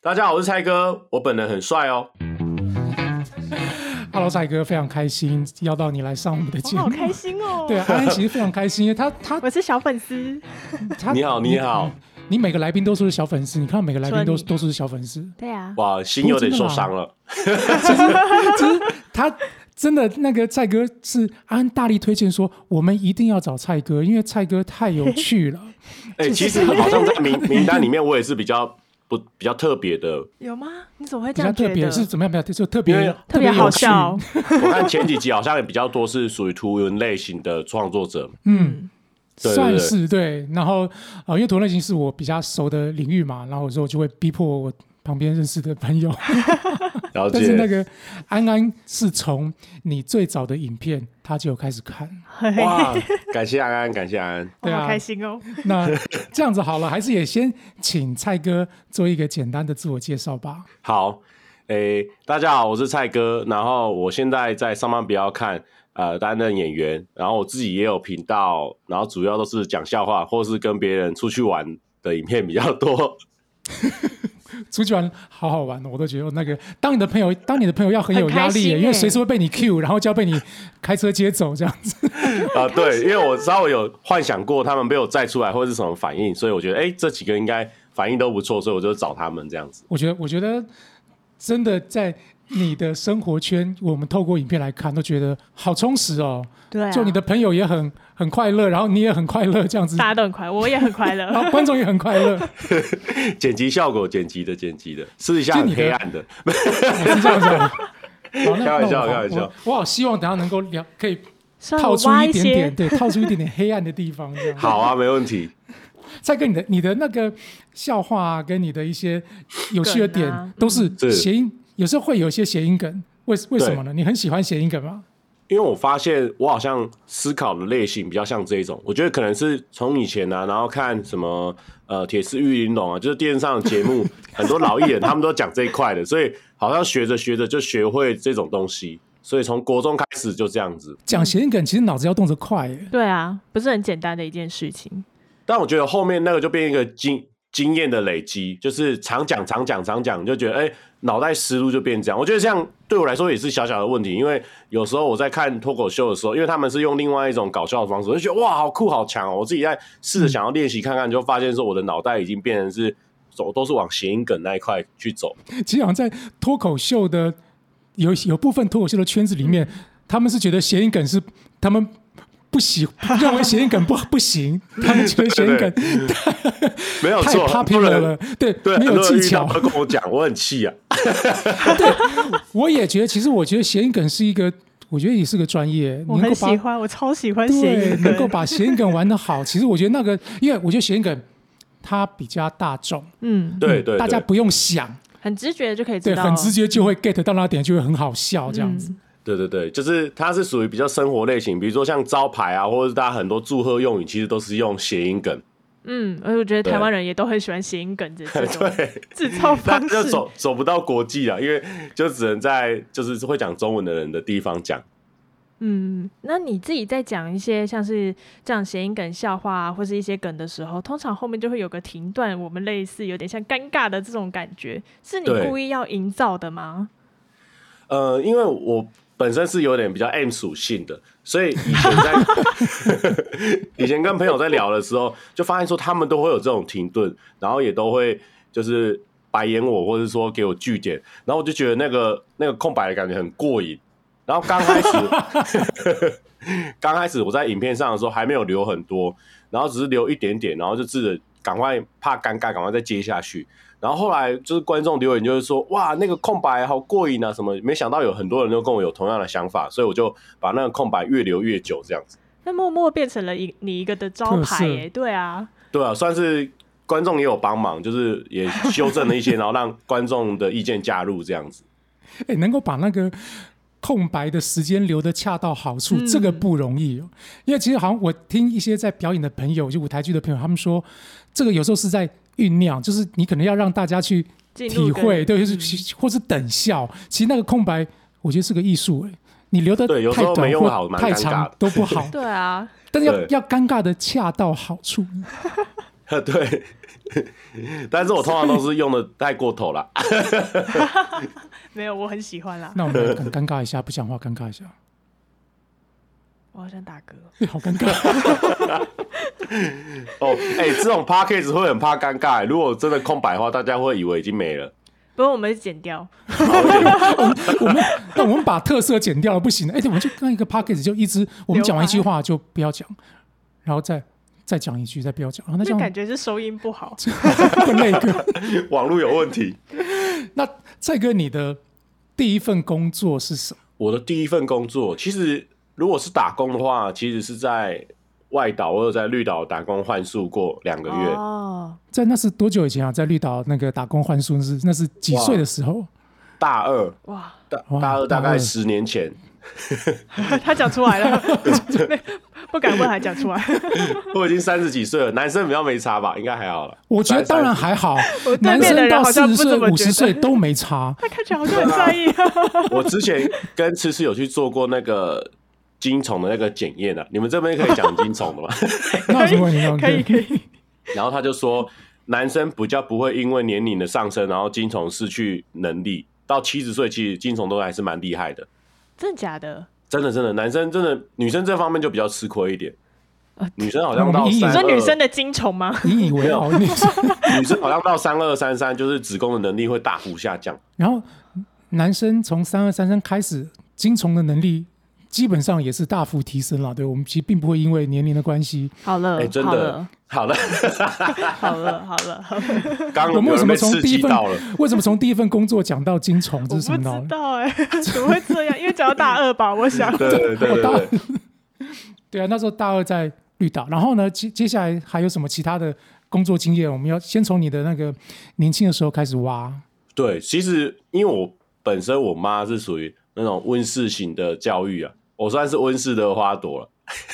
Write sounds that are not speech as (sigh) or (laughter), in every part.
大家好，我是蔡哥，我本人很帅哦。Hello，蔡哥，非常开心邀到你来上我们的节目，好开心哦！(laughs) 对啊，安安其实非常开心，因为他他我是小粉丝，你好，你好，你每个来宾都是小粉丝，你看到每个来宾都都是小粉丝，对啊，哇，心有点受伤了。其实，(laughs) 其实他真的那个蔡哥是安安大力推荐说，我们一定要找蔡哥，因为蔡哥太有趣了。(laughs) 哎、其实好像在名名单里面，我也是比较不比较特别的。有吗？你怎么会这样觉得？别是怎么样？比较就特别特别好笑，(laughs) 我看前几集好像也比较多是属于图文类型的创作者。嗯，对对算是对。然后呃，因为图类型是我比较熟的领域嘛，然后有时候就会逼迫我旁边认识的朋友。(laughs) 了但是那解。个安安是从你最早的影片他就有开始看，哇，(laughs) 感谢安安，感谢安安。我对啊好开心哦！那这样子好了，还是也先请蔡哥做一个简单的自我介绍吧。好，诶、大家好，我是蔡哥，然后我现在在上班不要看，呃，担任演员，然后我自己也有频道，然后主要都是讲笑话或是跟别人出去玩的影片比较多。(laughs) 出去玩好好玩哦，我都觉得那个当你的朋友，当你的朋友要很有压力因为随时会被你 Q，然后就要被你 (laughs) 开车接走这样子。(laughs) 啊、对，因为我稍微有幻想过他们被我载出来会是什么反应，所以我觉得，哎、这几个应该反应都不错，所以我就找他们这样子。我觉得，我觉得真的在你的生活圈，我们透过影片来看，都觉得好充实哦。对啊，就你的朋友也很很快乐，然后你也很快乐，这样子，大家都很快，我也很快乐。然 (laughs) 后观众也很快乐，(laughs) 剪辑效果，剪辑的，剪辑的，私底下你黑暗的。(laughs) 我是这样子开玩笑开玩笑我我好希望等下能够聊，可以套出一一点点，对，套出一点点黑暗的地方，这样。好啊，没问题。再跟你的你的那个笑话啊，跟你的一些有趣的点，都是是谐音，有时候会有一些谐音梗，为为什么呢？你很喜欢谐音梗吗？因为我发现我好像思考的类型比较像这一种，我觉得可能是从以前啊，然后看什么呃铁丝玉玲珑啊，就是电视上的节目，(laughs) 很多老艺人他们都讲这一块的，所以好像学着学着就学会这种东西，所以从国中开始就这样子。讲谐音梗，其实脑子要动得快耶。对啊，不是很简单的一件事情。但我觉得后面那个就变一个经经验的累积，就是常讲常讲常讲，就觉得哎脑、袋思路就变这样。我觉得这样对我来说也是小小的问题，因为有时候我在看脱口秀的时候，因为他们是用另外一种搞笑的方式，我就觉得哇好酷好强哦！我自己在试着想要练习看看，就发现说我的脑袋已经变成是走都是往谐音梗那一块去走。其实好像在脱口秀的有有部分脱口秀的圈子里面，他们是觉得谐音梗是他们不喜认为谐音梗不不行，(laughs) 他们觉得谐音梗太 (laughs) 没有错，很多 popular 了，对，对，没有技巧遇到。都跟我讲，我很气啊。(laughs) 对我也觉得，其实我觉得谐音梗是一个，我觉得也是个专业，我很喜欢，我超喜欢谐对音梗。能够把谐音梗玩得好。其实我觉得那个，因为我觉得谐音梗它比较大众，嗯，对对，对大家不用想，很直觉就可以知对，道，很直接就会 get 到那点，就会很好笑这样子。嗯对对对，就是它是属于比较生活类型，比如说像招牌啊，或者是大家很多祝贺用语，其实都是用谐音梗。嗯，而且我觉得台湾人也都很喜欢谐音梗这这种 (laughs) 对，制造但方式。就走走不到国际啊，因为就只能在就是会讲中文的人的地方讲。嗯，那你自己在讲一些像是这样谐音梗、笑话啊，或是一些梗的时候，通常后面就会有个停顿，我们类似有点像尴尬的这种感觉，是你故意要营造的吗？呃，因为我本身是有点比较 M 属性的，所以以前在 (laughs) 以前跟朋友在聊的时候，就发现说他们都会有这种停顿，然后也都会就是白眼我，或者说给我据点，然后我就觉得那个那个空白的感觉很过瘾。然后刚开始，(laughs) 刚开始我在影片上的时候还没有留很多，然后只是留一点点，然后就自己赶快怕尴尬，赶快再接下去。然后后来就是观众留言就是说，哇，那个空白好过瘾啊，什么？没想到有很多人都跟我有同样的想法，所以我就把那个空白越留越久，这样子。那默默变成了一你一个的招牌耶，对啊，对啊，算是观众也有帮忙，就是也修正了一些，(laughs) 然后让观众的意见加入这样子。哎、能够把那个空白的时间留得恰到好处，嗯这个不容易哦。因为其实好像我听一些在表演的朋友，就舞台剧的朋友，他们说，这个有时候是在酝酿，就是你可能要让大家去体会，对，就是嗯或是等效。其实那个空白，我觉得是个艺术，哎，你留的太短或太长都不好，(laughs) 对啊，但是要要尴尬的恰到好处。(laughs) 对，(laughs) 但是我通常都是用的太过头了。没有，我很喜欢啦。那我们尴尬一下，不讲话，尴尬一下。我好想打嗝。对，(laughs) 好尴尬。(laughs) 哦，哎、这种 p a c k a g e 会很怕尴尬。如果真的空白的话，大家会以为已经没了。不过我们剪掉，我们那我们把特色剪掉了，不行的。哎、对，我们就刚一个 p o c k e t 就一直，我们讲完一句话就不要讲，然后再再讲一句，再不要讲，然后那这感觉是收音不好。(laughs) 会那个。网络有问题。那蔡哥，你的第一份工作是什么？我的第一份工作，其实如果是打工的话，其实是在外岛，我有在绿岛打工换宿过两个月。哦，在那是多久以前啊？在绿岛那个打工换宿是那是几岁的时候？大二，哇，大大二大大概十年前，(laughs) 他讲出来了，(laughs) 不敢问还讲出来。(laughs) 我已经三十几岁了，男生比较没差吧，应该还好了。我觉得当然还好男生到四好像不这十岁、五十岁都没差。他看起来好像很在意啊。我之前跟迟迟有去做过那个金虫的那个检验啊，你们这边可以讲金虫的吗？(laughs) 那有什么问题吗？可以可以，然后他就说，男生比较不会因为年龄的上升，然后金虫失去能力。到七十岁，其实金虫都还是蛮厉害的，真的假的？真的真的，男生真的女生这方面就比较吃亏一点。呃女生好像到你三二，说女生的精虫吗？你以为哦，你 (laughs) 女生好像到三二三三，就是子宫的能力会大幅下降。然后男生从三二三三开始，精虫的能力基本上也是大幅提升了。对我们其实并不会因为年龄的关系，好了，哎、真的好了，，好了，好了，(laughs) 好了，(laughs) 刚刚我们为什么从第一份到了。为什么从第一份工作讲到精虫？这我不是什么道理？知道哎，(laughs) 怎么会这样？因为讲到大二吧，我想。对对对对，对啊，那时候大二在绿岛，然后呢，接接下来还有什么其他的工作经验？我们要先从你的那个年轻的时候开始挖。对，其实因为我本身我妈是属于那种温室型的教育啊，我算是温室的花朵了。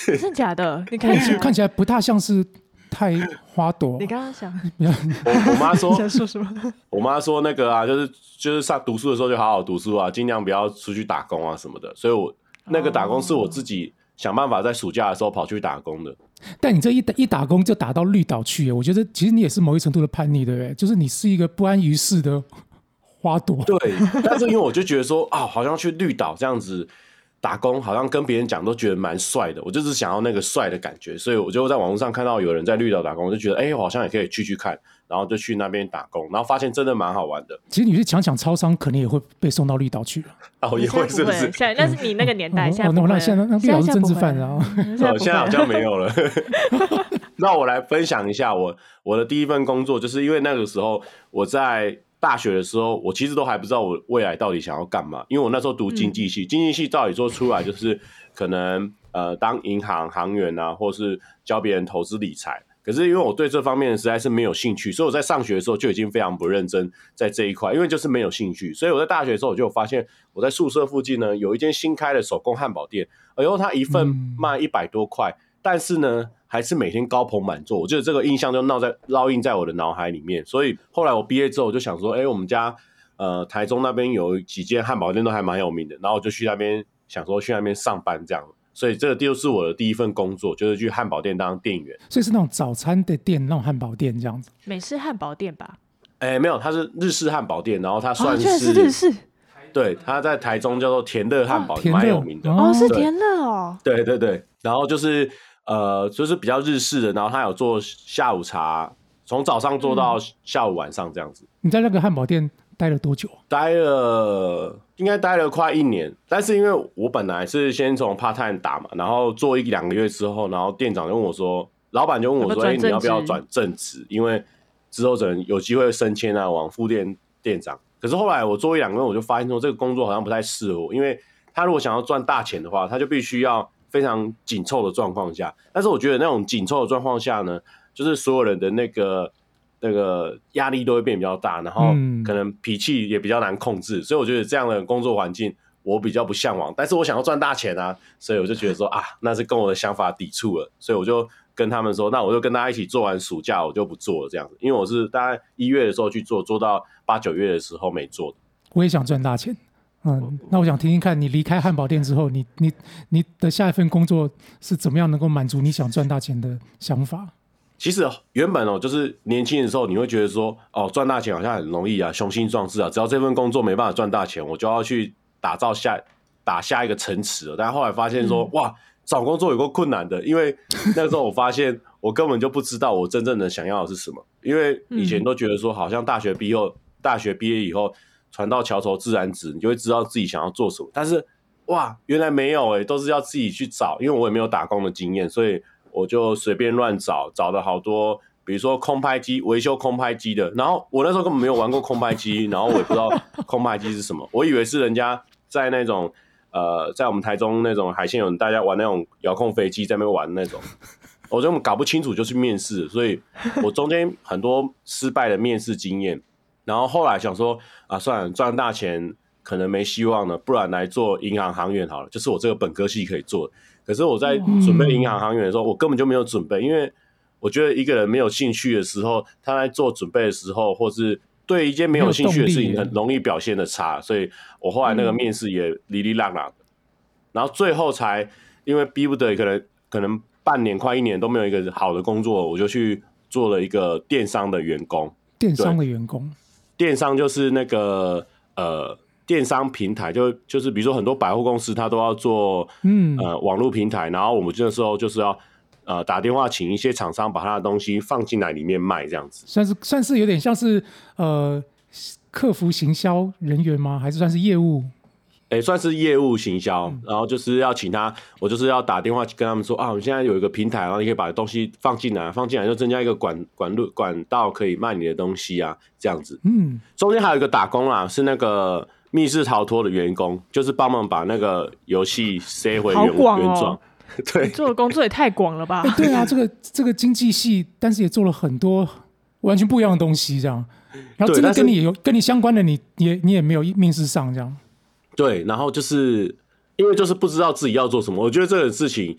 真的假的？你看看起起来看起来不大像是太花朵你，刚刚想 (laughs) 我我妈说，想说什么？(laughs) 我妈说那个啊，就是就是上读书的时候就好好读书啊，尽量不要出去打工啊什么的。所以我那个打工是我自己想办法在暑假的时候跑去打工的。但你这一打一打工就打到绿岛去，我觉得其实你也是某一程度的叛逆，对不对？就是你是一个不安于世的花朵。对，但是因为我就觉得说啊，好像去绿岛这样子打工，好像跟别人讲都觉得蛮帅的。我就是想要那个帅的感觉，所以我就在网络上看到有人在绿岛打工，我就觉得哎、我好像也可以去去看，然后就去那边打工，然后发现真的蛮好玩的。其实你去抢抢超商，可能也会被送到绿岛去了。(laughs) 哦，也会是不是？现在那是你那个年代，哦现在不会哦那那现在那绿岛是政治犯，然后哦，现在不现在好像没有了。(laughs) (laughs) 那我来分享一下我我的第一份工作，就是因为那个时候我在大学的时候，我其实都还不知道我未来到底想要干嘛，因为我那时候读经济系，经济系照理说出来就是可能呃当银行行员啊，或是教别人投资理财。可是因为我对这方面实在是没有兴趣，所以我在上学的时候就已经非常不认真在这一块，因为就是没有兴趣。所以我在大学的时候我就有发现，我在宿舍附近呢有一间新开的手工汉堡店，哎呦，它一份嗯卖一百多块，但是呢还是每天高朋满座，我觉得这个印象就烙在烙印在我的脑海里面。所以后来我毕业之后，我就想说，哎、我们家呃台中那边有几间汉堡店都还蛮有名的，然后我就去那边想说去那边上班这样。所以这个就是我的第一份工作，就是去汉堡店当店员。所以是那种早餐的店，那种汉堡店这样子。美式汉堡店吧？哎、没有，它是日式汉堡店，然后它哦，算是日式对，它在台中叫做甜乐汉堡，甜乐蛮有名的。哦，是对甜乐哦。对对对，然后就是呃，就是比较日式的，然后他有做下午茶，从早上做到下午晚上这样子，你在那个汉堡店待了多久？待了应该待了快一年。但是因为我本来是先从 part time 打嘛，然后做一两个月之后，然后店长就问我说，老板就问我说，哎、你要不要转正职？因为之后可能有机会升迁啊，往副店店长。可是后来我做一两个月，我就发现说这个工作好像不太适合我，因为他如果想要赚大钱的话，他就必须要非常紧凑的状况下。但是我觉得那种紧凑的状况下呢，就是所有人的那个那个压力都会变比较大，然后嗯可能脾气也比较难控制，所以我觉得这样的工作环境我比较不向往。但是我想要赚大钱啊，所以我就觉得说啊，那是跟我的想法抵触了，所以我就跟他们说，那我就跟大家一起做完暑假，我就不做了这样子，因为我是大概一月的时候去做，做到八九月的时候没做的。我也想赚大钱。嗯，那我想听听看你离开汉堡店之后，你你你的下一份工作是怎么样能够满足你想赚大钱的想法？其实原本哦，就是年轻的时候，你会觉得说，哦，赚大钱好像很容易啊，雄心壮志啊，只要这份工作没办法赚大钱，我就要去打造下打下一个城池了。但后来发现说，哇，(laughs) 找工作有个困难的，因为 (laughs) 那个时候我发现我根本就不知道我真正的想要的是什么，因为以前都觉得说，好像大学毕业，大学毕业以后，船到桥头自然直，你就会知道自己想要做什么。但是，哇，原来没有诶、都是要自己去找，因为我也没有打工的经验，所以我就随便乱找，找了好多，比如说空拍机维修空拍机的，然后我那时候根本没有玩过空拍机，然后我也不知道空拍机是什么，我以为是人家在那种呃，在我们台中那种海鲜有大家玩那种遥控飞机在那边玩那种，我就搞不清楚就去面试，所以我中间很多失败的面试经验，然后后来想说啊，算了，赚大钱可能没希望了，不然来做银行行员好了，就是我这个本科系可以做的。可是我在准备银行行员的时候，我根本就没有准备，因为我觉得一个人没有兴趣的时候，他在做准备的时候，或是对一件没有兴趣的事情，很容易表现的差。所以我后来那个面试也哩哩浪浪的，然后最后才因为逼不得已，可能可能半年快一年都没有一个好的工作，我就去做了一个电商的员工。电商的员工，电商就是那个呃电商平台，就就是比如说很多百货公司它都要做嗯，呃网络平台，然后我们这时候就是要呃打电话请一些厂商把他的东西放进来里面卖这样子。算是算是有点像是呃客服行销人员吗？还是算是业务？诶，算是业务行销，然后就是要请他，我就是要打电话跟他们说啊，我们现在有一个平台，然后你可以把东西放进来，放进来就增加一个管管路管道可以卖你的东西啊，这样子。嗯，中间还有一个打工啦，是那个密室逃脱的员工，就是帮忙把那个游戏塞回原、好广哦原状。(laughs) 对，做的工作也太广了吧？(laughs) 对啊，这个这个经济系，但是也做了很多完全不一样的东西，这样。然后这个跟你有跟你相关的你，你也你也没有面试上这样。对，然后就是因为就是不知道自己要做什么，我觉得这个事情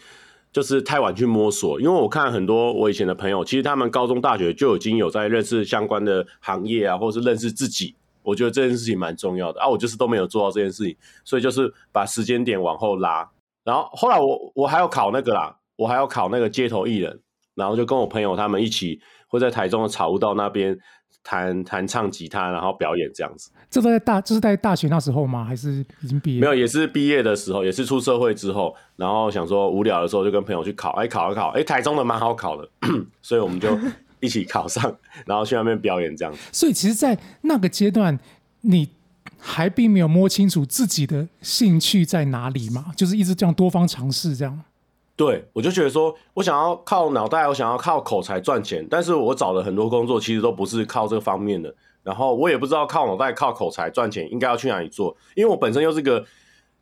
就是太晚去摸索。因为我看很多我以前的朋友，其实他们高中、大学就已经有在认识相关的行业啊，或是认识自己。我觉得这件事情蛮重要的啊，我就是都没有做到这件事情，所以就是把时间点往后拉。然后后来我我还要考那个啦，我还要考那个街头艺人，然后就跟我朋友他们一起会在台中的草悟道那边弹弹唱吉他，然后表演这样子。这都在大，这是在大学那时候吗？还是已经毕业？没有，也是毕业的时候，也是出社会之后，然后想说无聊的时候就跟朋友去考，哎，考一考，哎，台中的蛮好考的，(clears throat) 所以我们就一起考上，(laughs) 然后去那边表演这样子。所以其实，在那个阶段，你还并没有摸清楚自己的兴趣在哪里嘛，就是一直这样多方尝试这样。对，我就觉得说，我想要靠脑袋，我想要靠口才赚钱，但是我找了很多工作，其实都不是靠这个方面的。然后我也不知道靠脑袋、靠口才赚钱应该要去哪里做，因为我本身又是个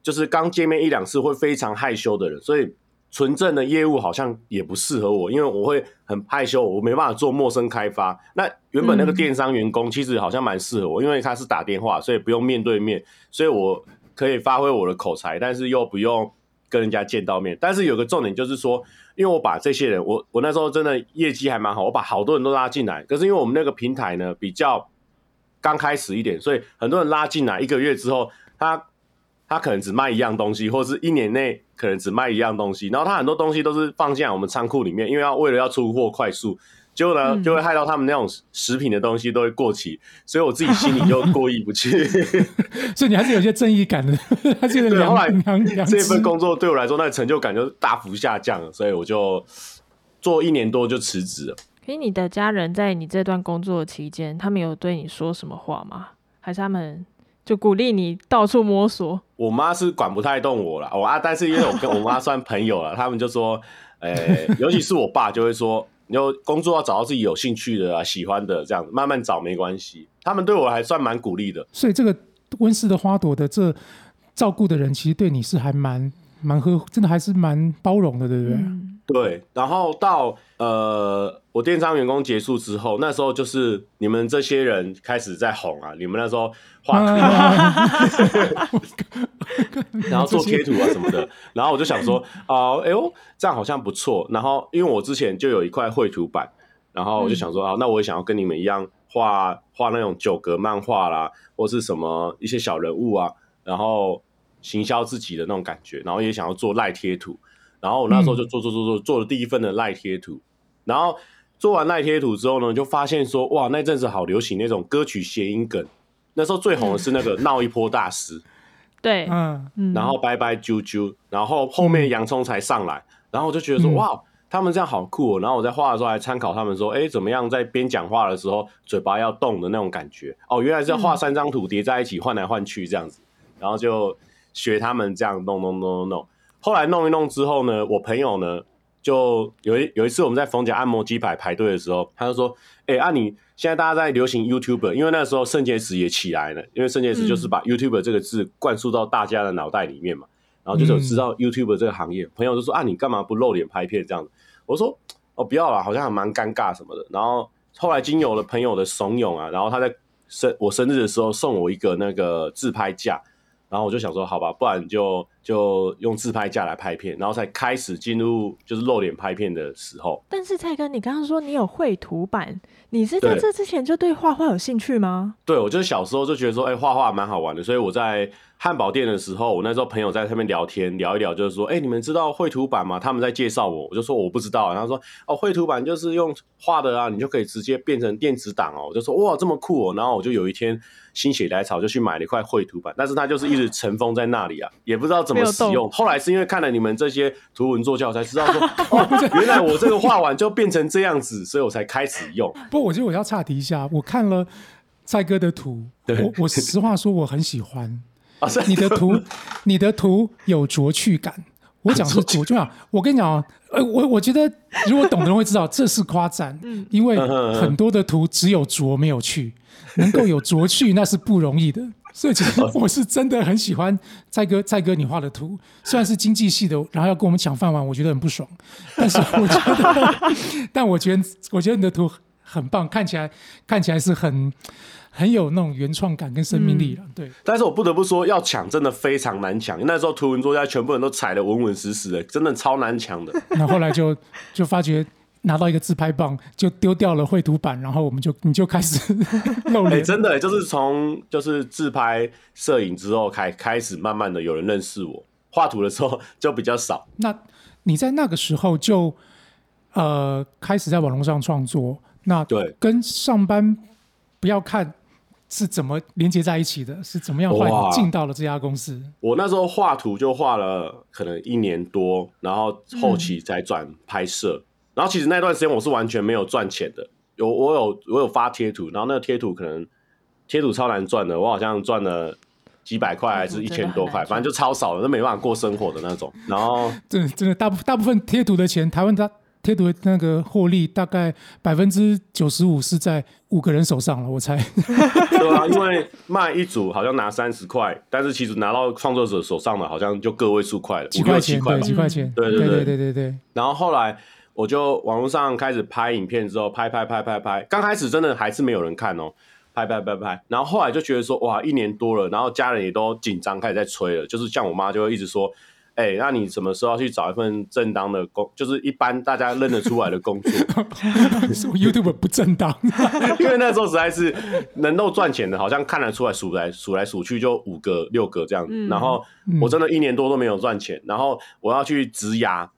就是刚见面一两次会非常害羞的人，所以纯正的业务好像也不适合我，因为我会很害羞，我没办法做陌生开发。那原本那个电商员工其实好像蛮适合我，因为他是打电话，所以不用面对面，所以我可以发挥我的口才，但是又不用跟人家见到面。但是有个重点就是说，因为我把这些人，我我那时候真的业绩还蛮好，我把好多人都拉进来。可是因为我们那个平台呢比较刚开始一点，所以很多人拉进来一个月之后，他他可能只卖一样东西，或是一年内可能只卖一样东西，然后他很多东西都是放进来我们仓库里面，因为要为了要出货快速。结果呢，嗯就会害到他们那种食品的东西都会过期，所以我自己心里就过意不去。(laughs) 所以你还是有些正义感的，(laughs) 还是有点对，良后来良良知这份工作对我来说，那成就感就大幅下降了，所以我就做一年多就辞职了。可是你的家人在你这段工作期间，他们有对你说什么话吗？还是他们就鼓励你到处摸索？我妈是管不太动我了，我啊，但是因为我跟我妈算朋友了，他们就说，呃、尤其是我爸就会说，你就工作要找到自己有兴趣的啊、喜欢的，这样慢慢找没关系。他们对我还算蛮鼓励的。所以这个温室的花朵的这照顾的人，其实对你是还蛮蛮呵，真的还是蛮包容的，对不对？嗯，对，然后到呃，我电商员工结束之后，那时候就是你们这些人开始在红啊，你们那时候画图啊，(laughs) 然后做贴图啊什么的，然后我就想说，啊、哎呦，这样好像不错。然后因为我之前就有一块绘图板，然后我就想说，啊，那我也想要跟你们一样画画那种九格漫画啦，或是什么一些小人物啊，然后行销自己的那种感觉，然后也想要做赖贴图。然后我那时候就做做做做做了第一份的赖贴图，然后做完赖贴图之后呢，就发现说，哇，那阵子好流行那种歌曲谐音梗。那时候最红的是那个闹一波大师，(laughs) 对，嗯，嗯。然后拜拜啾啾，然后后面洋葱才上来，然后我就觉得说，嗯。哇，他们这样好酷、哦。然后我在画的时候还参考他们说，哎，怎么样在边讲话的时候嘴巴要动的那种感觉。哦，原来是要画三张图叠在一起换来换去这样子，然后就学他们这样弄弄弄弄弄。后来弄一弄之后呢，我朋友呢就有一有一次我们在逢甲按摩机排排队的时候，他就说：“哎、啊你现在大家在流行 YouTube，因为那时候肾结石也起来了，因为肾结石就是把 YouTube 这个字灌输到大家的脑袋里面嘛，然后就是有知道 YouTube 这个行业，朋友就说啊你干嘛不露脸拍片这样子？我说哦不要啦，好像还蛮尴尬什么的。然后后来经由了朋友的怂恿啊，然后他在生我生日的时候送我一个那个自拍架。”然后我就想说，好吧，不然就就用自拍架来拍片，然后才开始进入就是露脸拍片的时候。但是蔡哥，你刚刚说你有绘图版，你是在这之前就对画画有兴趣吗？对我就是小时候就觉得说，哎、画画蛮好玩的，所以我在汉堡店的时候，我那时候朋友在上面聊天聊一聊，就是说，哎、你们知道绘图板吗？他们在介绍我，我就说我不知道，然后说，哦，绘图板就是用画的啊，你就可以直接变成电子档哦，我就说哇这么酷哦，然后我就有一天心血来潮就去买了一块绘图板，但是它就是一直尘封在那里啊，也不知道怎么使用。后来是因为看了你们这些图文作教，才知道说，(laughs) 哦，原来我这个画完就变成这样子，所以我才开始用。不，我觉得我要岔题一下，我看了蔡哥的图，我我实话说我很喜欢。(laughs) 啊，你的图，你的图有拙趣感。我讲是拙趣。啊，我跟你讲啊，呃，我我觉得如果懂的人会知道这是夸赞，因为很多的图只有拙没有趣，能够有拙趣那是不容易的。所以其实我是真的很喜欢蔡哥蔡哥你画的图，虽然是经济系的，然后要跟我们抢饭碗，我觉得很不爽。但是我觉得，(laughs) 但我觉得我觉得你的图很棒，看起来看起来是很很有那种原创感跟生命力了。对，但是我不得不说，要抢真的非常难抢。那时候图文作家全部人都踩得稳稳实实的，真的超难抢的。(laughs) 那后来就就发觉拿到一个自拍棒，就丢掉了绘图板，然后我们就你就开始 (laughs) 露哎、脸。真的、就是从就是自拍摄影之后开开始，慢慢的有人认识我。画图的时候 (laughs) 就比较少，那你在那个时候就呃开始在网络上创作，那对跟上班不要看是怎么连接在一起的，是怎么样换你进到了这家公司？我那时候画图就画了可能一年多，然后后期才转拍摄。然后其实那段时间我是完全没有赚钱的，有我有我有发贴图，然后那个贴图可能贴图超难赚的，我好像赚了几百块还是一千多块，反正就超少的，那没办法过生活的那种。然后 (laughs) 真的真的大部大部分贴图的钱，台湾的贴图那个获利大概百分之九十五是在五个人手上了，我猜。(laughs) 对啊，因为卖一组好像拿三十块，但是其实拿到创作者手上的好像就个位数块了，五几块钱。几块钱，对对对对对对对然后后来我就网络上开始拍影片之后，拍拍拍拍拍，刚开始真的还是没有人看哦，拍拍拍拍，然后后来就觉得说哇，一年多了，然后家人也都紧张，开始在催了，就是像我妈就会一直说。哎、那你什么时候要去找一份正当的工，就是一般大家认得出来的工作？(laughs) 是我 YouTube 不正当，(laughs) 因为那时候实在是能够赚钱的，好像看得出来，数来数来数去就五个六个这样子。嗯然后我真的一年多都没有赚钱，然后我要去植牙，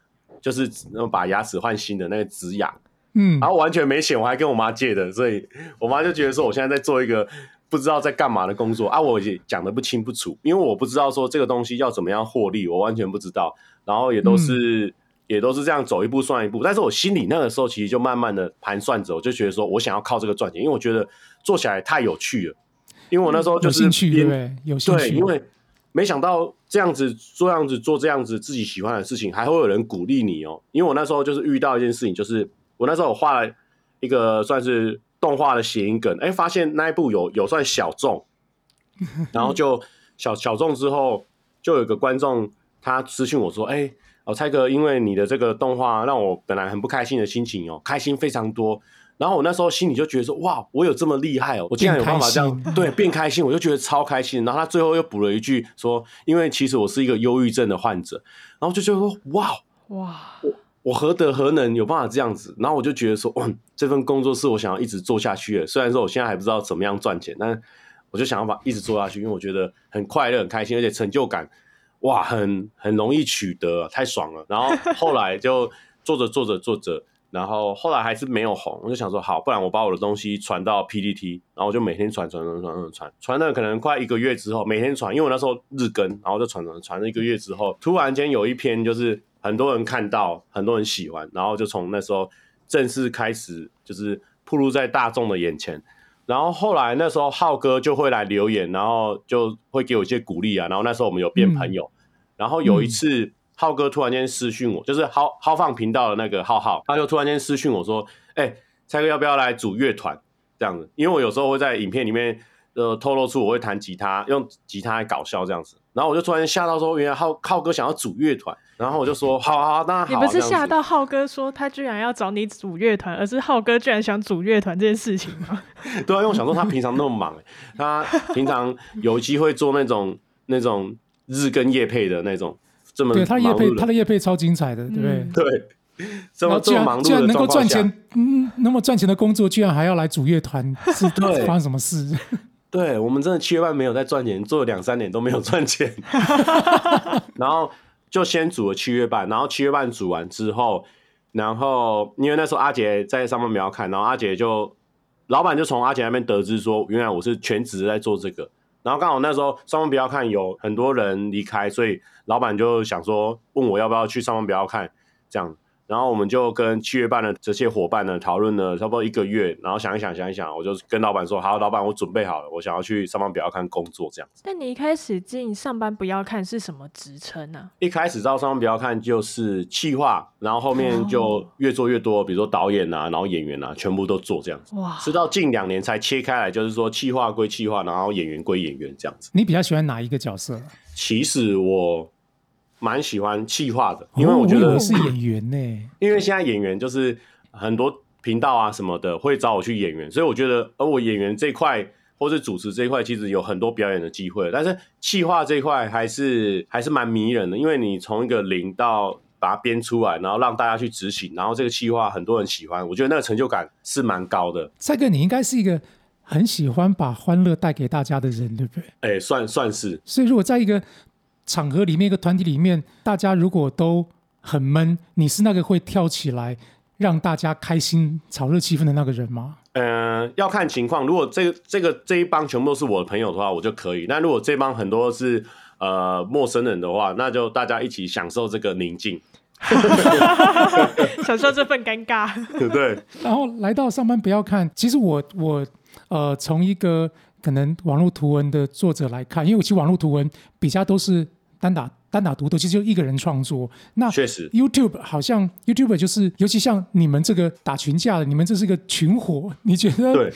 就是把牙齿换新的那个植牙，嗯然，后完全没钱，我还跟我妈借的，所以我妈就觉得说我现在在做一个不知道在干嘛的工作啊，我也讲的不清不楚，因为我不知道说这个东西要怎么样获利，我完全不知道，然后也都是、也都是这样走一步算一步，但是我心里那个时候其实就慢慢的盘算着，我就觉得说我想要靠这个赚钱，因为我觉得做起来太有趣了，因为我那时候就是有兴趣，对不对？有兴对，趣，因为没想到这样子做样子做这样子自己喜欢的事情，还会有人鼓励你哦。因为我那时候就是遇到一件事情，就是我那时候我画了一个算是动画的谐音梗，哎，发现那一部有有算小众，(laughs) 然后就小小众之后，就有一个观众他私信我说，哎。哦，蔡哥，因为你的这个动画让我本来很不开心的心情哦，开心非常多。然后我那时候心里就觉得说，哇，我有这么厉害哦，我竟然有办法这样变对变开心，我就觉得超开心。然后他最后又补了一句说，因为其实我是一个忧郁症的患者，然后就觉得说，哇，哇，我我何德何能有办法这样子？然后我就觉得说，哇，这份工作是我想要一直做下去的。虽然说我现在还不知道怎么样赚钱，但我就想要把一直做下去，因为我觉得很快乐、很开心，而且成就感，哇，很很容易取得，太爽了。然后后来就做着做着做着，然后后来还是没有红，我就想说好，不然我把我的东西传到 PPT，然后我就每天传传传传传传，传了可能快一个月之后，每天传，因为我那时候日更，然后就传传传了一个月之后，突然间有一篇就是很多人看到，很多人喜欢，然后就从那时候正式开始就是铺露在大众的眼前。然后后来那时候浩哥就会来留言，然后就会给我一些鼓励啊。然后那时候我们有变朋友。然后有一次浩哥突然间私讯我，就是浩浩放频道的那个浩浩，他就突然间私讯我说：“哎，蔡哥要不要来组乐团？”这样子，因为我有时候会在影片里面呃透露出我会弹吉他，用吉他来搞笑这样子。然后我就突然吓到说：“原来浩浩哥想要组乐团。”然后我就说：“好好，那好。”你不是吓到浩哥说他居然要找你组乐团，而是浩哥居然想组乐团这件事情吗？(laughs) 对啊，因为我想说他平常那么忙，他平常有机会做那种那种日更夜配的那种，这么对他的夜配他的夜配超精彩的，对不对？对，这么然后居这么忙碌的然居然能够赚钱，嗯，那么赚钱的工作，居然还要来组乐团，(laughs) 是对发生什么事？对我们真的七月半没有在赚钱，做了两三年都没有赚钱，(laughs) (laughs) 然后就先煮了七月半，然后七月半煮完之后，然后因为那时候阿杰在上班没有看，然后阿杰就老板就从阿杰那边得知说，原来我是全职在做这个，然后刚好那时候上班不要看有很多人离开，所以老板就想说问我要不要去上班不要看这样。然后我们就跟七月半的这些伙伴呢讨论了差不多一个月，然后想一想想一想，我就跟老板说：“好，老板，我准备好了，我想要去上班不要看工作这样子。但你一开始进上班不要看是什么职称啊？”一开始到上班不要看就是企划，然后后面就越做越多，比如说导演啊，然后演员啊，全部都做这样子。哇，直到近两年才切开来，就是说企划归企划，然后演员归演员这样子。你比较喜欢哪一个角色？其实我蛮喜欢企划的，因为我觉得哦以为是演员呢。因为现在演员就是很多频道啊什么的会找我去演员，所以我觉得，而我演员这一块或是主持这一块，其实有很多表演的机会。但是企划这一块还是还是蛮迷人的，因为你从一个零到把它编出来，然后让大家去执行，然后这个企划很多人喜欢，我觉得那个成就感是蛮高的。蔡哥，你应该是一个很喜欢把欢乐带给大家的人，对不对？哎、算算是所以如果在一个场合里面、一个团体里面，大家如果都很闷，你是那个会跳起来让大家开心、炒热气氛的那个人吗？嗯，要看情况。如果这个这个这一帮全部都是我的朋友的话，我就可以。那如果这帮很多是呃陌生人的话，那就大家一起享受这个宁静，(laughs) 享受这份尴尬。对不对？然后来到上班不要看，其实我我呃从一个可能网络图文的作者来看，因为我其实网络图文比较都是单打单打独斗，其实就一个人创作。那确实 YouTube 好像 YouTube 就是，尤其像你们这个打群架的，你们这是一个群火，(laughs) 你觉得对。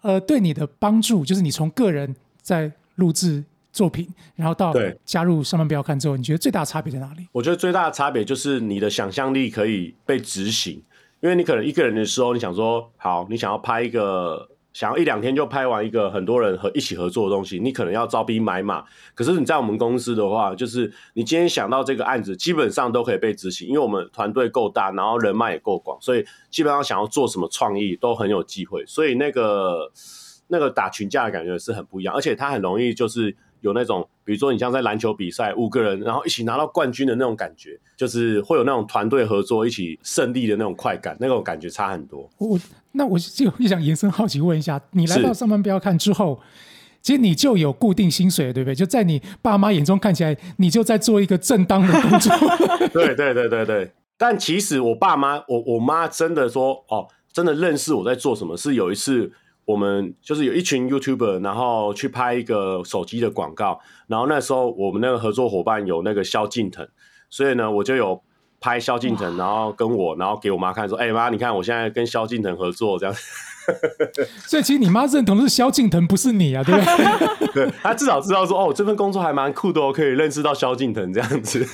呃对你的帮助，就是你从个人在录制作品，然后到加入上班不要看之后，你觉得最大的差别在哪里？我觉得最大的差别就是你的想象力可以被执行，因为你可能一个人的时候，你想说好，你想要拍一个，想要一两天就拍完一个很多人和一起合作的东西，你可能要招兵买马。可是你在我们公司的话，就是你今天想到这个案子，基本上都可以被执行，因为我们团队够大，然后人脉也够广，所以基本上想要做什么创意都很有机会。所以那个那个打群架的感觉是很不一样，而且它很容易就是。有那种，比如说你像在篮球比赛五个人，然后一起拿到冠军的那种感觉，就是会有那种团队合作、一起胜利的那种快感，那种感觉差很多。那我就就想延伸好奇问一下，你来到上班不要看之后，其实你就有固定薪水，对不对？就在你爸妈眼中看起来，你就在做一个正当的工作。(laughs) 对对对对对。但其实我爸妈，我我妈真的说，哦，真的认识我在做什么。是有一次我们就是有一群 YouTuber，然后去拍一个手机的广告，然后那时候我们那个合作伙伴有那个萧敬腾，所以呢，我就有。拍萧敬腾，然后跟我，然后给我妈看，说：“哎、妈，你看我现在跟萧敬腾合作，这样。(laughs) ”所以其实你妈认同的是萧敬腾，不是你啊，对不对？(laughs) 对他至少知道说，哦，这份工作还蛮酷的哦，可以认识到萧敬腾这样子。(laughs)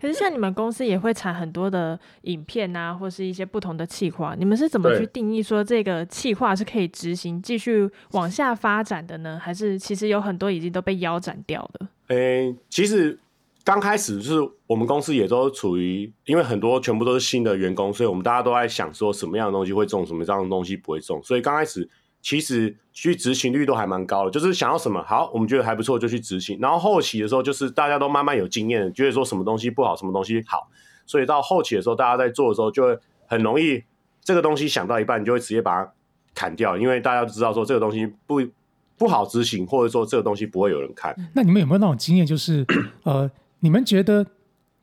可是像你们公司也会产很多的影片啊，或是一些不同的企划，你们是怎么去定义说这个企划是可以执行继续往下发展的呢？还是其实有很多已经都被腰斩掉了？诶、其实刚开始是我们公司也都处于，因为很多全部都是新的员工，所以我们大家都在想说什么样的东西会中，什么样的东西不会中。所以刚开始其实去执行率都还蛮高的，就是想要什么好，我们觉得还不错就去执行。然后后期的时候，就是大家都慢慢有经验，觉得说什么东西不好，什么东西好，所以到后期的时候，大家在做的时候就会很容易这个东西想到一半，你就会直接把它砍掉，因为大家都知道说这个东西不不好执行，或者说这个东西不会有人看。那你们有没有那种经验，就是呃，你们觉得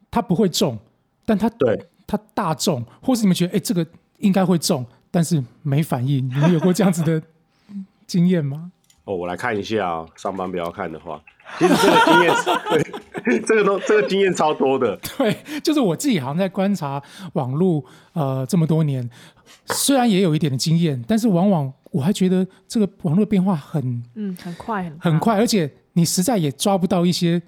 它不会中，但它对它大中，或是你们觉得哎、这个应该会中，但是没反应，你们有过这样子的经验吗？(laughs) 哦，我来看一下哦，上班不要看的话，其实这个经验对 (laughs) 这个都这个经验超多的。(laughs) 对，就是我自己好像在观察网络呃这么多年，虽然也有一点的经验，但是往往我还觉得这个网络变化很嗯，很快很大很，快，而且你实在也抓不到一些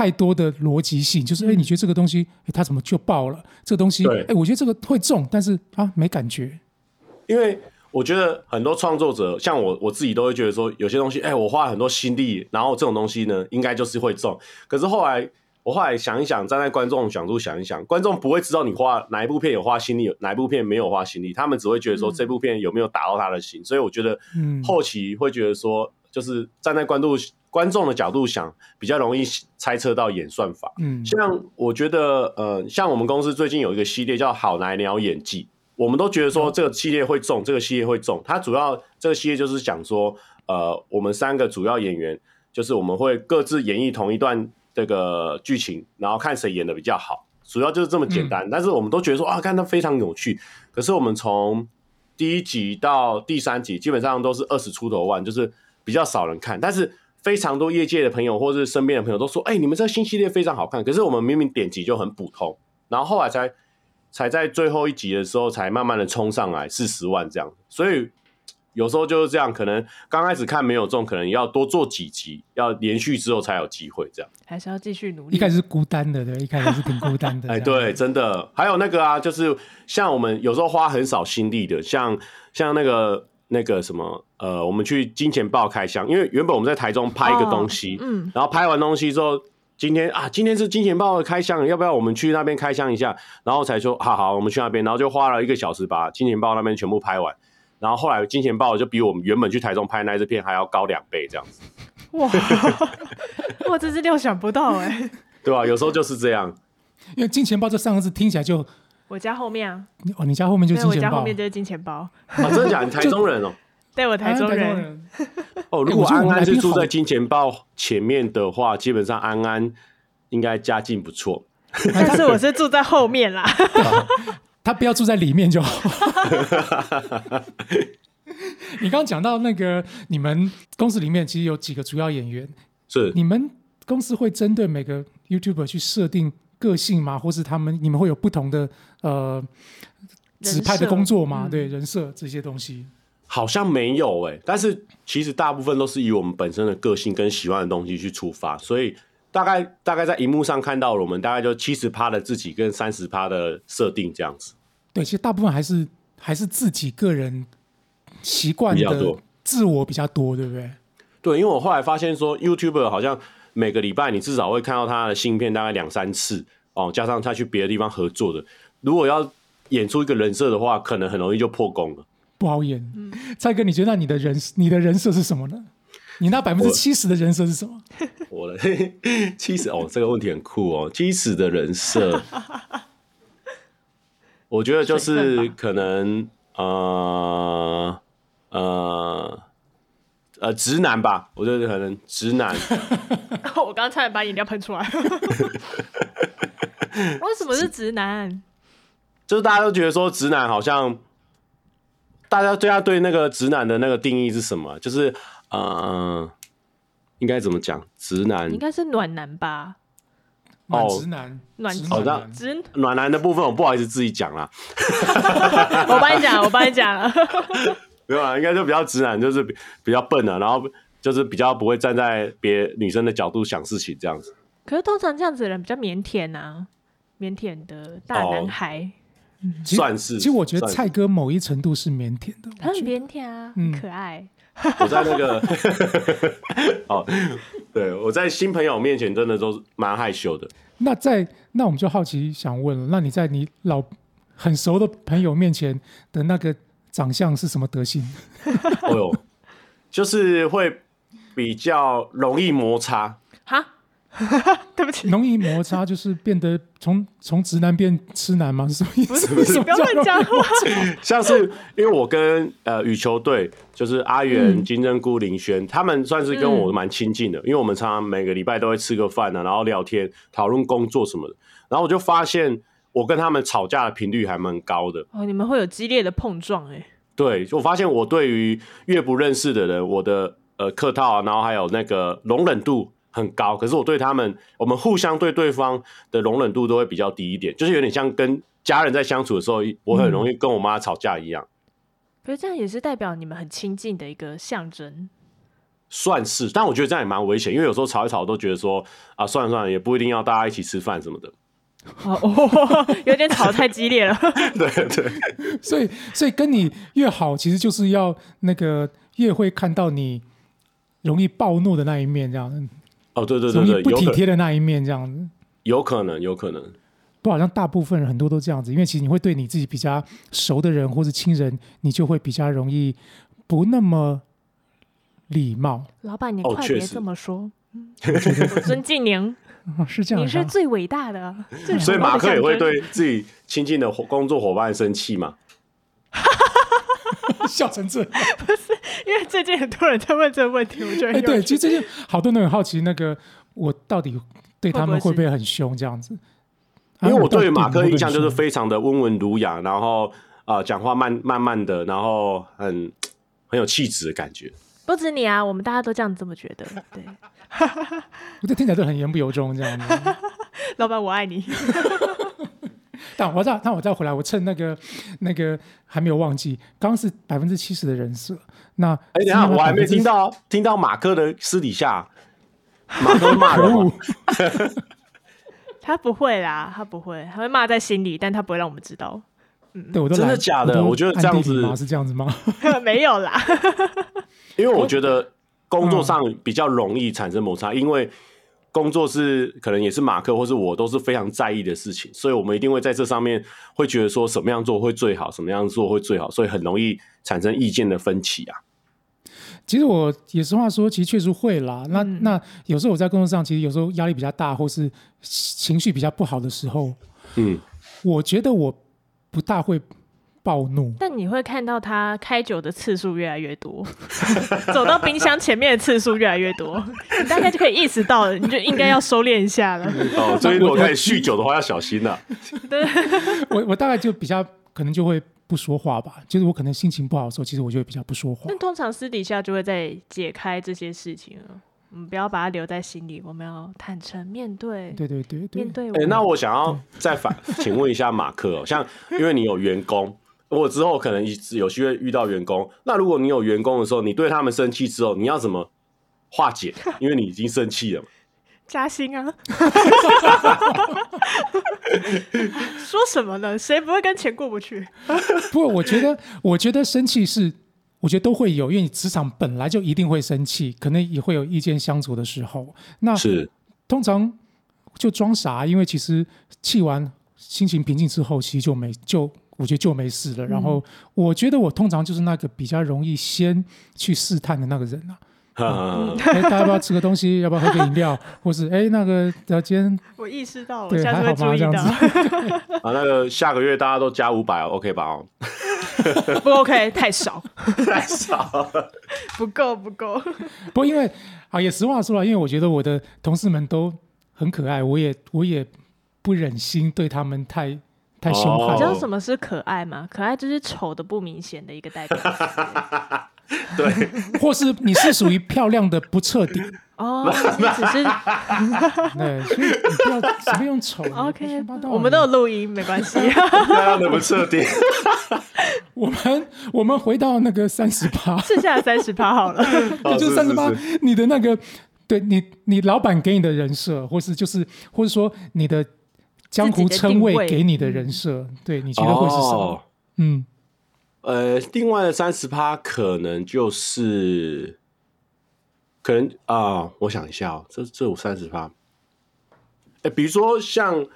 太多的逻辑性，就是哎、诶你觉得这个东西，哎，它怎么就爆了？这个东西，对哎，我觉得这个会中，但是啊，没感觉。因为我觉得很多创作者，像我我自己都会觉得说，有些东西，哎、我花了很多心力，然后这种东西呢，应该就是会中。可是后来，我后来想一想，站在观众的角度想一想，观众不会知道你花哪一部片有花心力，哪一部片没有花心力，他们只会觉得说嗯这部片有没有打到他的心。所以我觉得嗯后期会觉得说，就是站在观众观众的角度想，比较容易猜测到演算法。嗯，像我觉得，呃，像我们公司最近有一个系列叫《好奶鸟演技》，我们都觉得说这个系列会中，这个系列会中。它主要这个系列就是讲说，呃，我们三个主要演员，就是我们会各自演绎同一段这个剧情，然后看谁演的比较好，主要就是这么简单。但是我们都觉得说，啊，看它非常有趣。可是我们从第一集到第三集，基本上都是二十出头万，就是比较少人看，但是。非常多业界的朋友或是身边的朋友都说：“哎、你们这个新系列非常好看。”可是我们明明点击就很普通，然后后来才才在最后一集的时候才慢慢的冲上来四十万这样。所以有时候就是这样，可能刚开始看没有中，可能要多做几集，要连续之后才有机会这样。还是要继续努力。一开始是孤单的，对，一开始是挺孤单的。哎，对，，真的，还有那个啊，就是像我们有时候花很少心力的，像像那个那个什么，呃，我们去金钱豹开箱，因为原本我们在台中拍一个东西，嗯，然后拍完东西之后，今天啊，今天是金钱豹的开箱，要不要我们去那边开箱一下？然后才说好好，我们去那边，然后就花了一个小时把金钱豹那边全部拍完。然后后来金钱豹就比我们原本去台中拍那支片还要高两倍，这样子，哇，(laughs) 我真是料想不到哎、对吧、有时候就是这样。因为金钱豹这三个字听起来就，我家后面啊，哦，你家后面就是金钱豹，家后面就是金钱包，啊，真的假的？你台中人哦、(laughs) 对我台中啊人，(laughs) 哦，如果安安是住在金钱豹前面的话，基本上安安应该家境不错。但是我是住在后面啦。(laughs) 他不要住在里面就好。你刚刚讲到那个，你们公司里面其实有几个主要演员，是你们公司会针对每个 YouTuber 去设定个性吗？或是他们你们会有不同的呃指派的工作吗？对，人设这些东西。好像没有诶、但是其实大部分都是以我们本身的个性跟喜欢的东西去出发，所以大概大概在荧幕上看到了我们大概就七十趴的自己跟三十趴的设定这样子。对，其实大部分还是还是自己个人习惯的比较多自我比较多，对不对？对，因为我后来发现说，YouTuber 好像每个礼拜你至少会看到他的新片大概两三次哦，加上他去别的地方合作的，如果要演出一个人设的话，可能很容易就破功了。不好演。蔡哥，你觉得你的人你的人设是什么呢？你那百分之七十的人设是什么？我的 (laughs) 七十哦，这个问题很酷哦。七十的人设，(laughs) 我觉得就是可能呃呃呃直男吧，我觉得可能直男。(laughs) 我刚刚差点把饮料喷出来。(laughs) 为什么是直男？就是大家都觉得说直男好像，大家对他对那个直男的那个定义是什么？就是呃，应该怎么讲？直男应该是暖男吧？哦直男，暖男直，暖男的部分，我不好意思自己讲啦，(laughs) 我帮你讲，我帮你讲了。没有啦，应该就比较直男，就是比比较笨啊，然后就是比较不会站在别女生的角度想事情这样子。可是通常这样子的人比较腼腆啊，腼腆的大男孩，算是其实我觉得蔡哥某一程度是腼腆的，他很腼腆啊，嗯很可爱。我在那个，哦，对我在新朋友面前真的都是蛮害羞的。那在那我们就好奇想问了，那你在你老很熟的朋友面前的那个长相是什么德性？(laughs) 哦呦，就是会比较容易摩擦。哈，(laughs) 对不起，容易摩擦就是变得从从直男变痴男吗？是什么意思？不是不要乱讲话。像是因为我跟呃羽球队，就是阿元、嗯金针菇、林轩，他们算是跟我蛮亲近的，因为我们常常每个礼拜都会吃个饭啊，然后聊天、讨论工作什么的。然后我就发现，我跟他们吵架的频率还蛮高的。哦，你们会有激烈的碰撞哎、对，就我发现我对于越不认识的人，我的呃客套啊，然后还有那个容忍度很高。可是我对他们，我们互相对对方的容忍度都会比较低一点，就是有点像跟家人在相处的时候，我很容易跟我妈吵架一样。可是这样也是代表你们很亲近的一个象征。算是，但我觉得这样也蛮危险，因为有时候吵一吵都觉得说啊，算了算了，也不一定要大家一起吃饭什么的。哦 (laughs) 哦，(laughs) 有点吵太激烈了。(laughs) 对对，所以所以跟你越好，其实就是要那个越会看到你容易暴怒的那一面，这样哦对对对容易对，不体贴的那一面，这样子。有可能有可能，不好像大部分人很多都这样子，因为其实你会对你自己比较熟的人或是亲人，你就会比较容易不那么礼貌。老板，你快别这么说，我尊敬您，哦 (laughs) 是这样，你是最伟大的。(laughs) 最所以马克也会对自己亲近的伙工作伙伴生气嘛？(laughs) 笑成这样。因为最近很多人在问这个问题，我觉得哎，对，其实最近好多人很好奇，那个我到底对他们会不会很凶这样子？因为我对啊马克印象就是非常的温文儒雅，然后啊讲、话慢慢慢的，然后很很有气质的感觉。不止你啊，我们大家都这样这么觉得。对，我 (laughs) 这听起来都很言不由衷这样子。(laughs) 老板我爱你。(laughs) 但我再，但我再回来，我趁那个那个还没有忘记，刚刚是百分之七十的人设。那哎、等下，我还没听到听到马克的私底下，马克会骂人吗？他不会啦，他不会，他会骂在心里，但他不会让我们知道。对我都真的假的我觉得这样子是这样子吗？(laughs) 没有啦，(laughs) 因为我觉得工作上比较容易产生摩擦，因为工作是可能也是马克或是我都是非常在意的事情，所以我们一定会在这上面会觉得说什么样做会最好，什么样做会最好，所以很容易产生意见的分歧啊。其实我也实话说，其实确实会啦。那、嗯那有时候我在工作上，其实有时候压力比较大，或是情绪比较不好的时候，嗯，我觉得我不大会暴怒。但你会看到他开酒的次数越来越多，(laughs) 走到冰箱前面的次数越来越多，你 (laughs) 大概就可以意识到了，你就应该要收敛一下了。哦，所以如果开始酗酒的话要小心了、(laughs) 我我大概就比较可能就会不说话吧，就是我可能心情不好的时候，其实我就会比较不说话但。通常私底下就会在解开这些事情了。我们不要把它留在心里，我们要坦诚面对，对对对对面，对我哎、们。那我想要再反 (laughs) 请问一下马克哦，像因为你有员工，我之后可能有机会遇到员工，那如果你有员工的时候，你对他们生气之后，你要怎么化解？因为你已经生气了嘛。(laughs) 加薪啊！(laughs) 说什么呢？谁不会跟钱过不去？不过我觉得，我觉得生气是，我觉得都会有，因为你职场本来就一定会生气，可能也会有意见相左的时候。那是，通常就装傻，因为其实气完心情平静之后，其实就没就我觉得就没事了。然后我觉得我通常就是那个比较容易先去试探的那个人啊。(laughs) 大家要不要吃个东西？要不要喝个饮料？或是哎，那个呃，今天 (laughs) 我意识到了，对下次会注意还好吗这样子。(laughs) 啊，那个下个月大家都加五百，OK 吧？哦，(laughs) 不 OK，太少，太少。不够，不够。不过因为啊，也实话说了，因为我觉得我的同事们都很可爱，我也我也不忍心对他们太太凶哦悍。你知道什么是可爱吗？可爱就是丑的不明显的一个代表词。(laughs) (laughs) 对，或是你是属于漂亮的不彻底，哦，(laughs) 你只是对，所以你不要随便用丑。(laughs) OK，我们都有录音，没关系。那不彻底。我们我们回到那个三十八，剩下的三十八好了。哦就是三十八你的那个对你你老板给你的人设，或是就是或者说你的江湖称谓给你的人设，对你觉得会是什么？哦嗯，呃，另外的三十趴可能就是，可能啊、我想一下哦，这这有三十趴。哎，比如说像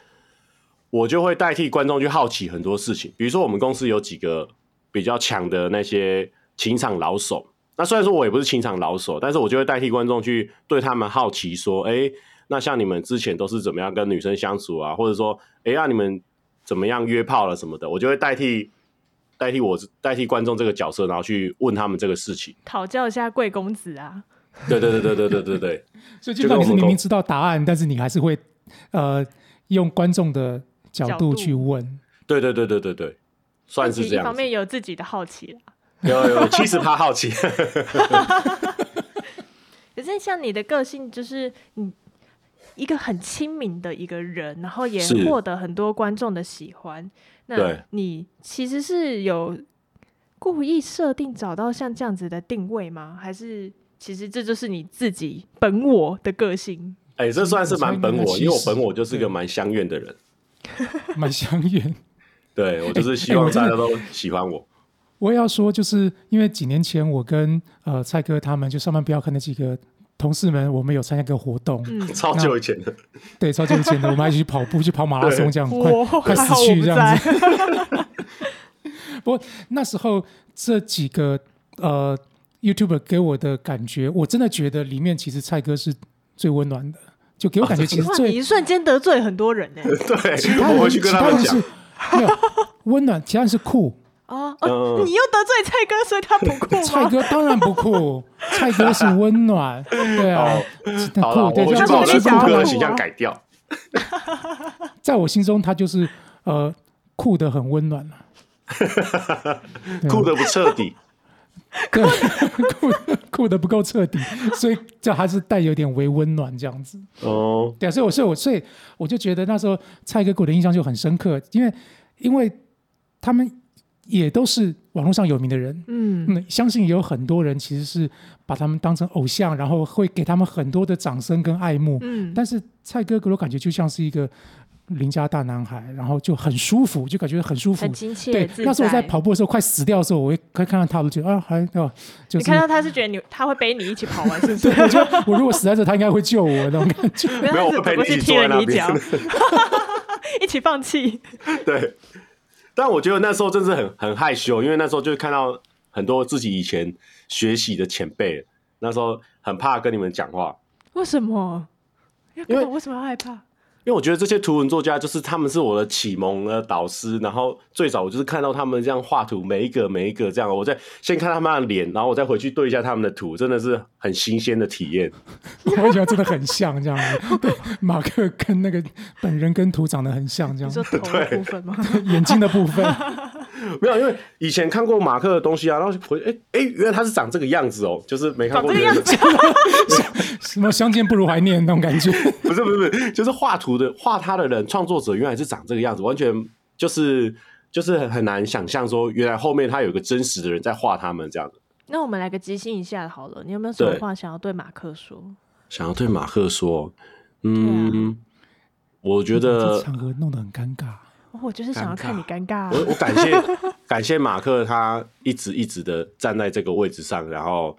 我就会代替观众去好奇很多事情，比如说我们公司有几个比较强的那些情场老手，那虽然说我也不是情场老手，但是我就会代替观众去对他们好奇说，哎，那像你们之前都是怎么样跟女生相处啊，或者说，哎让，你们怎么样约炮了什么的，我就会代替代替我代替观众这个角色，然后去问他们这个事情。讨教一下贵公子啊。对对对对对对对对，(laughs) 所以基本上你是明明知道答案，但是你还是会呃用观众的角度去问。对对对对对对，算是这样。一方面有自己的好奇啦。有有七十趴好奇，可是像你的个性，就是你一个很亲民的一个人，然后也是获得很多观众的喜欢。那你其实是有故意设定找到像这样子的定位吗？还是其实这就是你自己本我的个性？哎、这算是蛮本我，因为我本我就是个蛮相怨的人，(laughs) 蛮相远。(laughs) 对我就是希望大家都喜欢我。我也要说，就是因为几年前我跟呃蔡哥他们就上班不要看那几个同事们，我们有参加一个活动，嗯，超久以前的，对，超久以前的，(laughs) 我们还一起去跑步，去跑马拉松，这样快快死去这样子。在。(laughs) 不过那时候这几个呃 YouTuber 给我的感觉，我真的觉得里面其实蔡哥是最温暖的，就给我感觉其实哇，最、你一瞬间得罪很多人呢、(laughs) 对其他，我去跟他们讲其他人是，没有温暖，其他人是酷。哦你又得罪蔡哥，所以他不酷 (laughs) 蔡？哥当然不酷，(laughs) 蔡哥是温暖，对啊，那好了，酷，对，就是把我的形象啊改掉。(laughs) 在我心中他就是呃酷的很温暖了。对酷的不彻底，对，酷的酷的不够彻底，所以这还是带有点微温暖这样子。哦，对啊，所以我所以我所以我就觉得那时候蔡哥给我的印象就很深刻，因为因为他们也都是网络上有名的人，嗯，嗯，相信也有很多人其实是把他们当成偶像，然后会给他们很多的掌声跟爱慕。嗯，但是蔡哥给我感觉就像是一个邻家大男孩，然后就很舒服，就感觉很舒服很。亲切。对，那时候我在在跑步的时候快死掉的时候，我会可以看到他，我就觉得啊，还哦，就是你看到他是觉得你他会背你一起跑完，是不是？对，我觉得我如果死在这，他应该会救我那种感觉。没没有我会陪你一起坐在那边 (laughs) 一起放弃。对。但我觉得那时候真是很很害羞，因为那时候就看到很多自己以前学习的前辈，那时候很怕跟你们讲话，为什么？因为因为为什么要害怕？因为我觉得这些图文作家就是他们是我的启蒙的导师，然后最早我就是看到他们这样画图，每一个每一个这样，我再先看他们的脸，然后我再回去对一下他们的图，真的是很新鲜的体验。我觉得真的很像这样子。对，马克跟那个本人跟图长得很像，这样你说头的部分吗？眼睛的部分。(laughs) (laughs) 没有，因为以前看过马克的东西啊，然后回哎哎，原来他是长这个样子哦，就是没看过长这个样子 (laughs) 什么相见不如怀念那种感觉。(laughs) 不是不是不是，就是画图的画他的人创作者原来是长这个样子，完全就是就是很很难想象说，原来后面他有一个真实的人在画他们这样子。那我们来个即兴一下好了，你有没有什么话想要对马克说？想要对马克说，嗯，我觉这得场合弄得很尴尬。哦我就是想要看你尴尬啊。我我感谢感谢马克，他一直一直的站在这个位置上，然后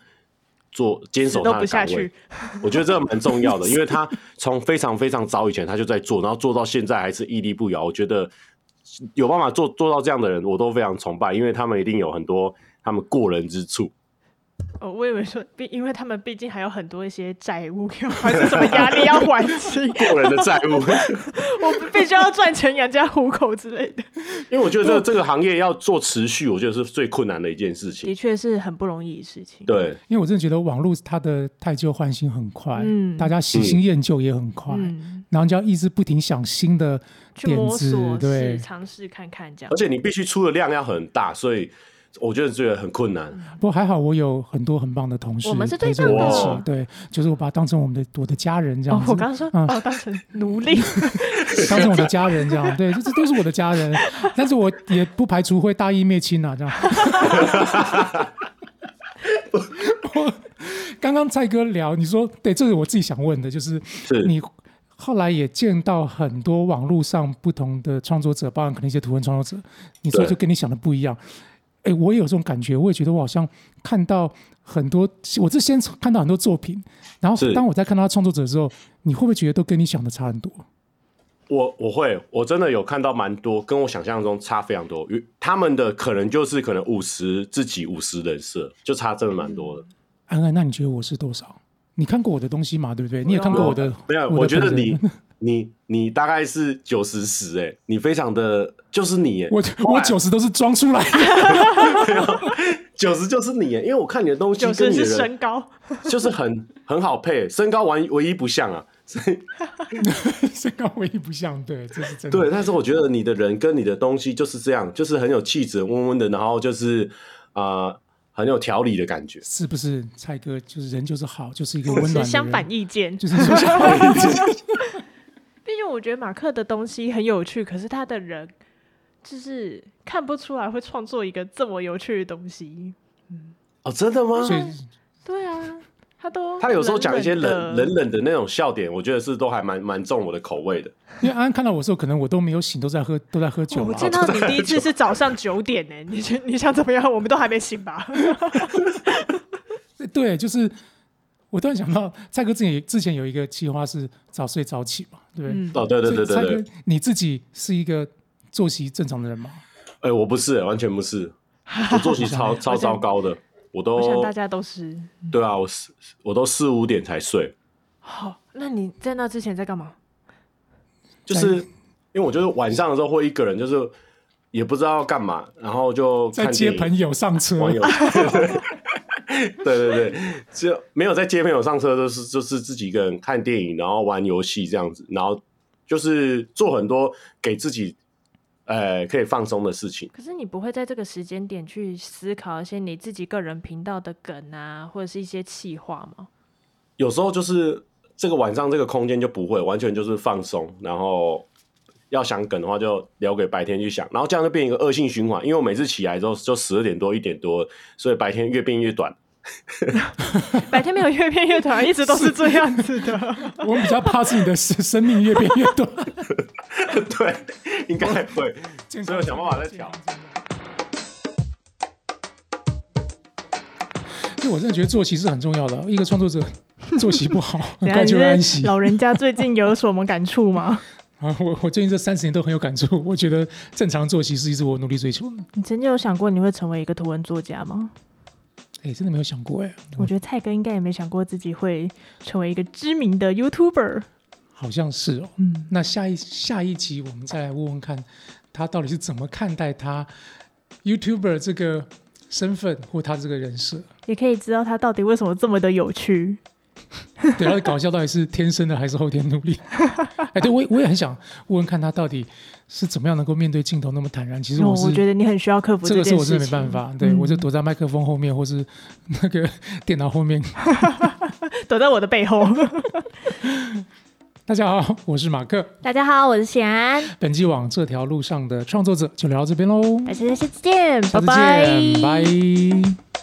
做坚守他的岗位。(laughs) 我觉得这个蛮重要的，因为 (laughs) 他从非常非常早以前他就在做，然后做到现在还是屹立不摇。我觉得有办法做做到这样的人，我都非常崇拜，因为他们一定有很多他们过人之处。哦，我以为说，毕因为他们毕竟还有很多一些债务，还是什么压力要还清，(laughs) 过人的债务，(laughs) 我必须要赚钱养家糊口之类的。因为我觉得这个这个行业要做持续，我觉得是最困难的一件事情。的确是很不容易的事情。对，因为我真的觉得网络它的太旧换新很快，嗯大家喜新厌旧也很快，嗯，然后你就要一直不停想新的去点子摸索，对试，尝试看看这样而。且你必须出的量要很大，所以我觉得这个很困难。不过还好，我有很多很棒的同事我们是陪着对的我一起哦，对，就是我把它当成我们的我的家人这哦样，子，我刚刚说嗯哦，当成奴隶，(laughs) 当成我的家人这样，对，这这都是我的家人，但是我也不排除会大义灭亲啊，这样。(laughs) 我刚刚蔡哥聊，你说对，这是我自己想问的，就是是。你后来也见到很多网络上不同的创作者，包含可能一些图文创作者，你说就跟你想的不一样。哎，我也有这种感觉，我也觉得我好像看到很多，我是先看到很多作品，然后是当我在看到创作者之后，你会不会觉得都跟你想的差很多？我我会，我真的有看到蛮多，跟我想象中差非常多。他们的可能就是可能五十自己五十人设，就差真的蛮多的。安安，那你觉得我是多少？你看过我的东西嘛？对不对？你也看过我的，没有？我觉得你你你大概是九十十哎，你非常的就是你哎，我我九十都是装出来的，(laughs) 九十就是你哎，因为我看你的东西九十是跟你的身高，就是很很好配，身高完唯一不像啊，(laughs) 所以 (laughs) 身高唯一不像，对，这是真的。对，但是我觉得你的人跟你的东西就是这样，就是很有气质，温温的，然后就是啊、呃很有条理的感觉。是不是蔡哥就是人就是好，就是一个温暖的人，相反意见。就是相反意见。毕竟我觉得马克的东西很有趣，可是他的人就是看不出来会创作一个这么有趣的东西。嗯哦，真的吗？对啊，他都他有时候讲一些冷冷冷冷的那种笑点，我觉得是都还蛮蛮重我的口味的。因为安安看到我的时候，可能我都没有醒，都在喝都在喝酒嘛。我见到你第一次是早上九点呢、你想你想怎么样？我们都还没醒吧？(laughs) 对，就是我突然想到，蔡哥之前也之前有一个计划是早睡早起嘛，对不对？嗯，哦，对对对对对蔡哥，你自己是一个作息正常的人吗？哎、我不是、完全不是，(laughs) 我作息超超糟糕的，我都我想大家都是。对啊，我四我都四五点才睡，好，那你在那之前在干嘛？就是因为我就是晚上的时候会一个人，就是也不知道干嘛，然后就在看接朋友上车。(laughs) (laughs) 对对对，就没有在接朋友上车，都是就是自己一个人看电影，然后玩游戏这样子，然后就是做很多给自己呃可以放松的事情。可是你不会在这个时间点去思考一些你自己个人频道的梗啊，或者是一些气话吗？有时候就是这个晚上这个空间就不会，完全就是放松，然后要想梗的话就留给白天去想，然后这样就变一个恶性循环。因为我每次起来之后就十二点多一点多，所以白天越变越短。(laughs) 白天没有越变越短，一直都是这样子的。(laughs) 我比较怕是你的生生命越变越短，(laughs) 对，应该会，所以我想办法再调。因为我真的觉得作息是很重要的，一个创作者作息不好，很等一下快就会安息。老人家最近有什么感触吗？啊，我我最近这三十年都很有感触，我觉得正常作息是一直我努力追求的。你曾经有想过你会成为一个图文作家吗？哎，真的没有想过哎，我觉得蔡哥应该也没想过自己会成为一个知名的 YouTuber。好像是哦。嗯，那下一下一集我们再来问问看，他到底是怎么看待他 YouTuber 这个身份或他这个人设？也可以知道他到底为什么这么的有趣。(laughs) 对，他的搞笑到底是天生的还是后天努力？(laughs) 哎，对我我也很想问问看他到底是怎么样能够面对镜头那么坦然。其实哦我是、我觉得你很需要克服这个件事情。是我真的没办法，对、嗯我就躲在麦克风后面或是那个 (laughs) 电脑后面。躲在我的背后。大家好，我是马克。大家好，我是贤安，本季往这条路上的创作者就聊到这边喽，大家下次见，下次拜拜见，拜。